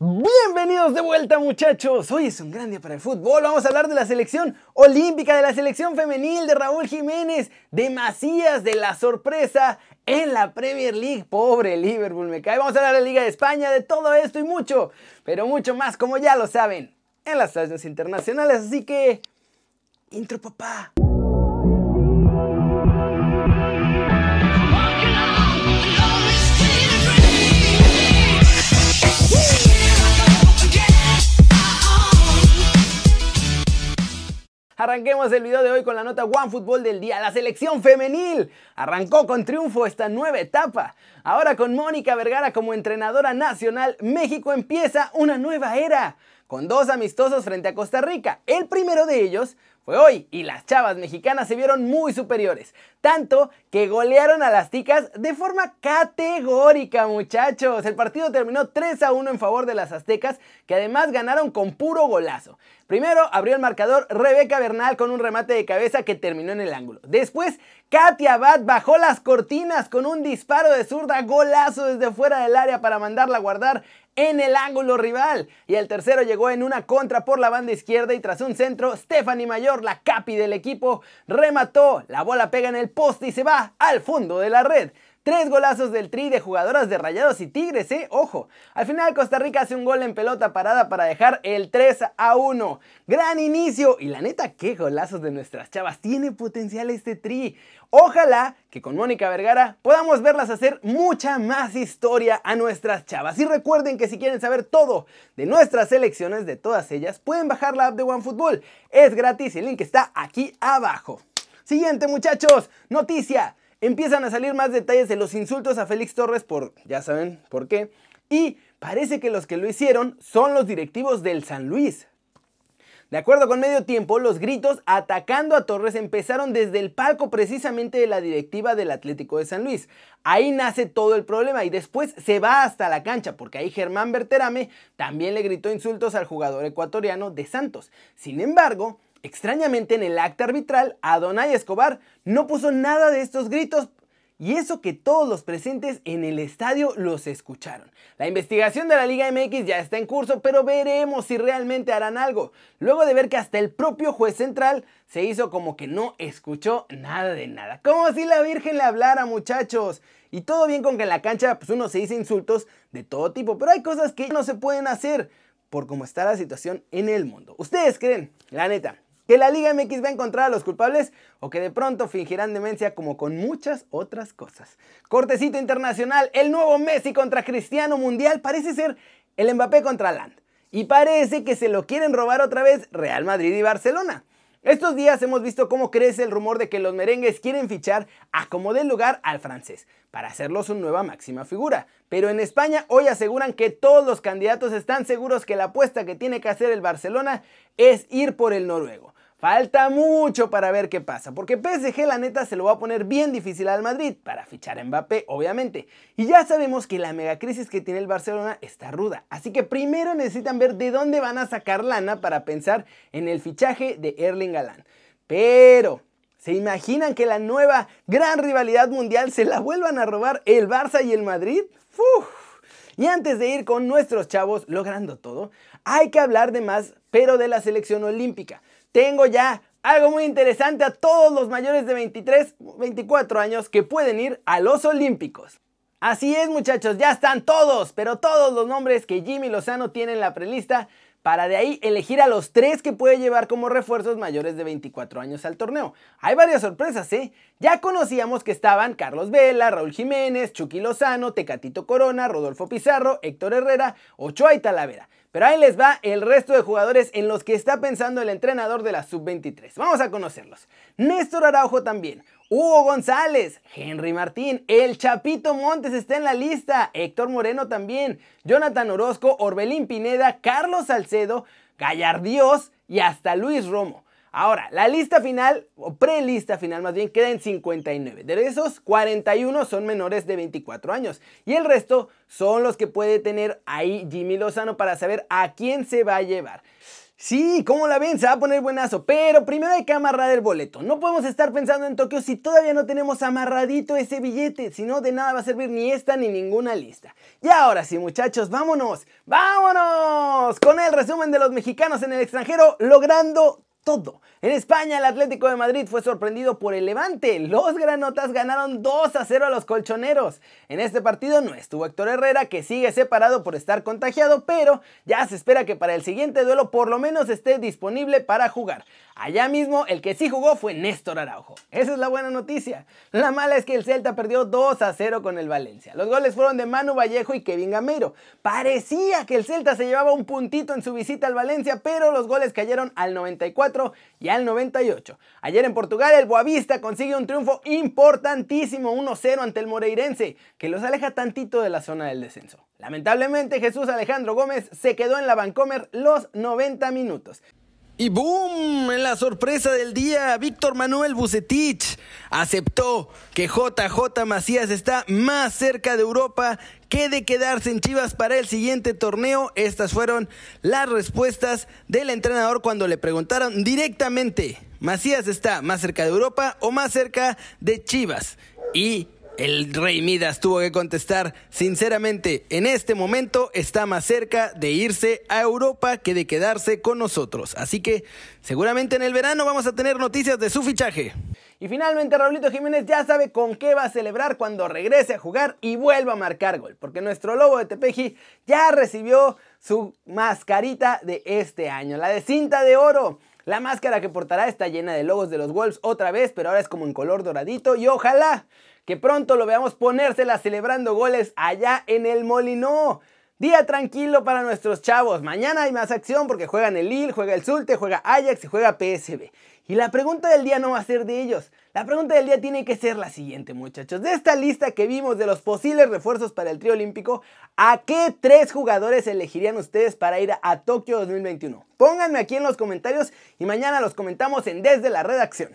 Bienvenidos de vuelta muchachos, hoy es un gran día para el fútbol, vamos a hablar de la selección olímpica, de la selección femenil, de Raúl Jiménez, de Macías, de la sorpresa en la Premier League, pobre Liverpool me cae, vamos a hablar de la Liga de España, de todo esto y mucho, pero mucho más como ya lo saben, en las estaciones internacionales, así que... Intro papá. Arranquemos el video de hoy con la nota One Fútbol del día. La selección femenil arrancó con triunfo esta nueva etapa. Ahora con Mónica Vergara como entrenadora nacional, México empieza una nueva era. Con dos amistosos frente a Costa Rica. El primero de ellos fue hoy y las chavas mexicanas se vieron muy superiores, tanto que golearon a las ticas de forma categórica muchachos. El partido terminó 3 a 1 en favor de las aztecas que además ganaron con puro golazo. Primero abrió el marcador Rebeca Bernal con un remate de cabeza que terminó en el ángulo. Después Katia Abad bajó las cortinas con un disparo de zurda golazo desde fuera del área para mandarla a guardar en el ángulo rival. Y el tercero llegó en una contra por la banda izquierda y tras un centro, Stephanie Mayor, la capi del equipo, remató. La bola pega en el poste y se va al fondo de la red. Tres golazos del tri de jugadoras de Rayados y Tigres, ¿eh? Ojo. Al final Costa Rica hace un gol en pelota parada para dejar el 3 a 1. Gran inicio. Y la neta, qué golazos de nuestras chavas. Tiene potencial este tri. Ojalá que con Mónica Vergara podamos verlas hacer mucha más historia a nuestras chavas. Y recuerden que si quieren saber todo de nuestras selecciones, de todas ellas, pueden bajar la app de OneFootball. Es gratis el link está aquí abajo. Siguiente muchachos, noticia. Empiezan a salir más detalles de los insultos a Félix Torres por, ya saben por qué, y parece que los que lo hicieron son los directivos del San Luis. De acuerdo con Medio Tiempo, los gritos atacando a Torres empezaron desde el palco precisamente de la directiva del Atlético de San Luis. Ahí nace todo el problema y después se va hasta la cancha porque ahí Germán Berterame también le gritó insultos al jugador ecuatoriano de Santos. Sin embargo, Extrañamente en el acta arbitral, Adonai Escobar no puso nada de estos gritos y eso que todos los presentes en el estadio los escucharon. La investigación de la Liga MX ya está en curso, pero veremos si realmente harán algo. Luego de ver que hasta el propio juez central se hizo como que no escuchó nada de nada. Como si la Virgen le hablara, muchachos. Y todo bien con que en la cancha pues uno se dice insultos de todo tipo, pero hay cosas que no se pueden hacer por cómo está la situación en el mundo. ¿Ustedes creen? La neta, que la Liga MX va a encontrar a los culpables o que de pronto fingirán demencia como con muchas otras cosas. Cortecito internacional, el nuevo Messi contra Cristiano Mundial parece ser el Mbappé contra Land. Y parece que se lo quieren robar otra vez Real Madrid y Barcelona. Estos días hemos visto cómo crece el rumor de que los merengues quieren fichar a como dé lugar al francés para hacerlo su nueva máxima figura. Pero en España hoy aseguran que todos los candidatos están seguros que la apuesta que tiene que hacer el Barcelona es ir por el noruego. Falta mucho para ver qué pasa, porque PSG la neta se lo va a poner bien difícil al Madrid para fichar a Mbappé, obviamente. Y ya sabemos que la megacrisis que tiene el Barcelona está ruda, así que primero necesitan ver de dónde van a sacar lana para pensar en el fichaje de Erling Haaland. Pero, ¿se imaginan que la nueva gran rivalidad mundial se la vuelvan a robar el Barça y el Madrid? ¡Uf! Y antes de ir con nuestros chavos logrando todo, hay que hablar de más, pero de la selección olímpica tengo ya algo muy interesante a todos los mayores de 23, 24 años que pueden ir a los Olímpicos. Así es muchachos, ya están todos, pero todos los nombres que Jimmy Lozano tiene en la prelista para de ahí elegir a los tres que puede llevar como refuerzos mayores de 24 años al torneo. Hay varias sorpresas, ¿eh? Ya conocíamos que estaban Carlos Vela, Raúl Jiménez, Chucky Lozano, Tecatito Corona, Rodolfo Pizarro, Héctor Herrera, Ochoa y Talavera. Pero ahí les va el resto de jugadores en los que está pensando el entrenador de la sub-23. Vamos a conocerlos. Néstor Araujo también. Hugo González, Henry Martín, el Chapito Montes está en la lista, Héctor Moreno también, Jonathan Orozco, Orbelín Pineda, Carlos Salcedo, Gallardios y hasta Luis Romo. Ahora, la lista final, o prelista final más bien, queda en 59. De esos, 41 son menores de 24 años. Y el resto son los que puede tener ahí Jimmy Lozano para saber a quién se va a llevar. Sí, ¿cómo la ven? Se va a poner buenazo, pero primero hay que amarrar el boleto. No podemos estar pensando en Tokio si todavía no tenemos amarradito ese billete, si no de nada va a servir ni esta ni ninguna lista. Y ahora sí, muchachos, vámonos, vámonos con el resumen de los mexicanos en el extranjero logrando todo. En España, el Atlético de Madrid fue sorprendido por el Levante. Los granotas ganaron 2 a 0 a los colchoneros. En este partido no estuvo Héctor Herrera, que sigue separado por estar contagiado, pero ya se espera que para el siguiente duelo por lo menos esté disponible para jugar. Allá mismo, el que sí jugó fue Néstor Araujo. Esa es la buena noticia. La mala es que el Celta perdió 2 a 0 con el Valencia. Los goles fueron de Manu Vallejo y Kevin Gamero. Parecía que el Celta se llevaba un puntito en su visita al Valencia, pero los goles cayeron al 94 y al 98. Ayer en Portugal, el Boavista consigue un triunfo importantísimo 1-0 ante el Moreirense, que los aleja tantito de la zona del descenso. Lamentablemente, Jesús Alejandro Gómez se quedó en la Vancomer los 90 minutos. Y boom, en la sorpresa del día, Víctor Manuel Bucetich aceptó que JJ Macías está más cerca de Europa que de quedarse en Chivas para el siguiente torneo. Estas fueron las respuestas del entrenador cuando le preguntaron directamente, ¿Macías está más cerca de Europa o más cerca de Chivas? Y el rey Midas tuvo que contestar, sinceramente, en este momento está más cerca de irse a Europa que de quedarse con nosotros. Así que seguramente en el verano vamos a tener noticias de su fichaje. Y finalmente Raulito Jiménez ya sabe con qué va a celebrar cuando regrese a jugar y vuelva a marcar gol, porque nuestro lobo de Tepeji ya recibió su mascarita de este año, la de cinta de oro. La máscara que portará está llena de logos de los Wolves otra vez, pero ahora es como en color doradito y ojalá que pronto lo veamos ponérsela celebrando goles allá en el Molino. Día tranquilo para nuestros chavos. Mañana hay más acción porque juegan el Lille, juega el Zulte, juega Ajax y juega PSB. Y la pregunta del día no va a ser de ellos. La pregunta del día tiene que ser la siguiente, muchachos. De esta lista que vimos de los posibles refuerzos para el trío olímpico, ¿a qué tres jugadores elegirían ustedes para ir a Tokio 2021? Pónganme aquí en los comentarios y mañana los comentamos en Desde la Redacción.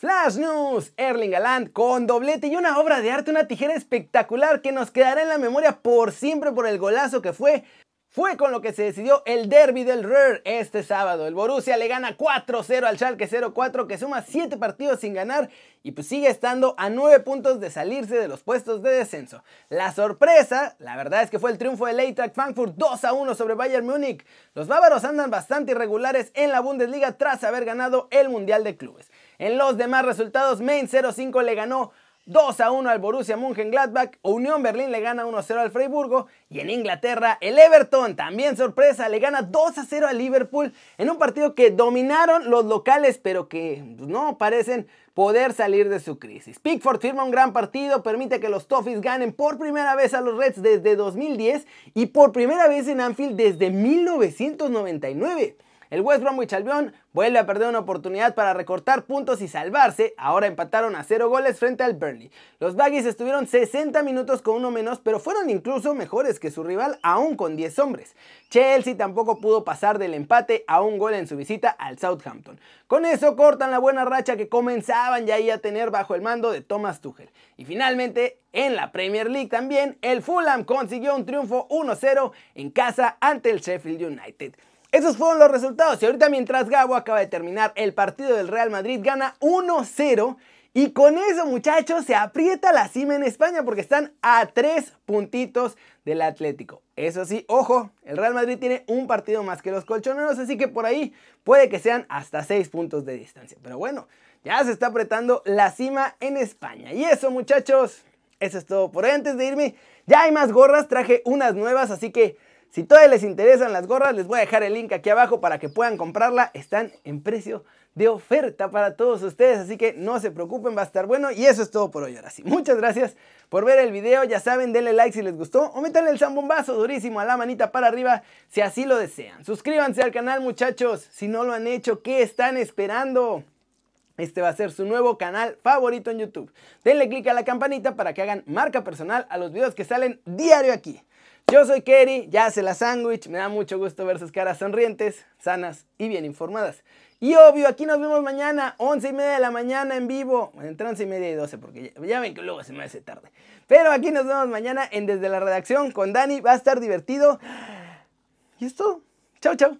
Flash News, Erling Haaland con doblete y una obra de arte, una tijera espectacular que nos quedará en la memoria por siempre por el golazo que fue. Fue con lo que se decidió el derby del Ruhr este sábado. El Borussia le gana 4-0 al Schalke 0-4 que suma 7 partidos sin ganar y pues sigue estando a 9 puntos de salirse de los puestos de descenso. La sorpresa, la verdad es que fue el triunfo del Eintracht Frankfurt 2-1 sobre Bayern Múnich. Los bávaros andan bastante irregulares en la Bundesliga tras haber ganado el Mundial de Clubes. En los demás resultados, Main 0-5 le ganó 2 a 1 al Borussia Mönchengladbach, Unión Berlín le gana 1 a 0 al Freiburgo y en Inglaterra el Everton, también sorpresa, le gana 2 a 0 al Liverpool en un partido que dominaron los locales pero que pues, no parecen poder salir de su crisis. Pickford firma un gran partido, permite que los Toffees ganen por primera vez a los Reds desde 2010 y por primera vez en Anfield desde 1999. El West Bromwich Albion vuelve a perder una oportunidad para recortar puntos y salvarse. Ahora empataron a 0 goles frente al Burnley. Los Baggies estuvieron 60 minutos con uno menos, pero fueron incluso mejores que su rival, aún con 10 hombres. Chelsea tampoco pudo pasar del empate a un gol en su visita al Southampton. Con eso cortan la buena racha que comenzaban ya a tener bajo el mando de Thomas Tuchel. Y finalmente, en la Premier League también, el Fulham consiguió un triunfo 1-0 en casa ante el Sheffield United. Esos fueron los resultados y ahorita mientras Gabo acaba de terminar el partido del Real Madrid gana 1-0 y con eso muchachos se aprieta la cima en España porque están a 3 puntitos del Atlético. Eso sí, ojo, el Real Madrid tiene un partido más que los colchoneros así que por ahí puede que sean hasta 6 puntos de distancia. Pero bueno, ya se está apretando la cima en España. Y eso muchachos, eso es todo por hoy. Antes de irme, ya hay más gorras, traje unas nuevas así que... Si todavía les interesan las gorras, les voy a dejar el link aquí abajo para que puedan comprarla. Están en precio de oferta para todos ustedes, así que no se preocupen, va a estar bueno. Y eso es todo por hoy. Ahora sí, muchas gracias por ver el video. Ya saben, denle like si les gustó o métanle el zambombazo durísimo a la manita para arriba si así lo desean. Suscríbanse al canal, muchachos. Si no lo han hecho, ¿qué están esperando? Este va a ser su nuevo canal favorito en YouTube. Denle click a la campanita para que hagan marca personal a los videos que salen diario aquí. Yo soy Kerry, ya hace la sándwich, me da mucho gusto ver sus caras sonrientes, sanas y bien informadas. Y obvio, aquí nos vemos mañana, 11 y media de la mañana en vivo. entre 11 y media y 12, porque ya, ven que luego se me hace tarde. Pero aquí nos vemos mañana en Desde la Redacción con Dani, va a estar divertido. Y es todo. Chao, chao.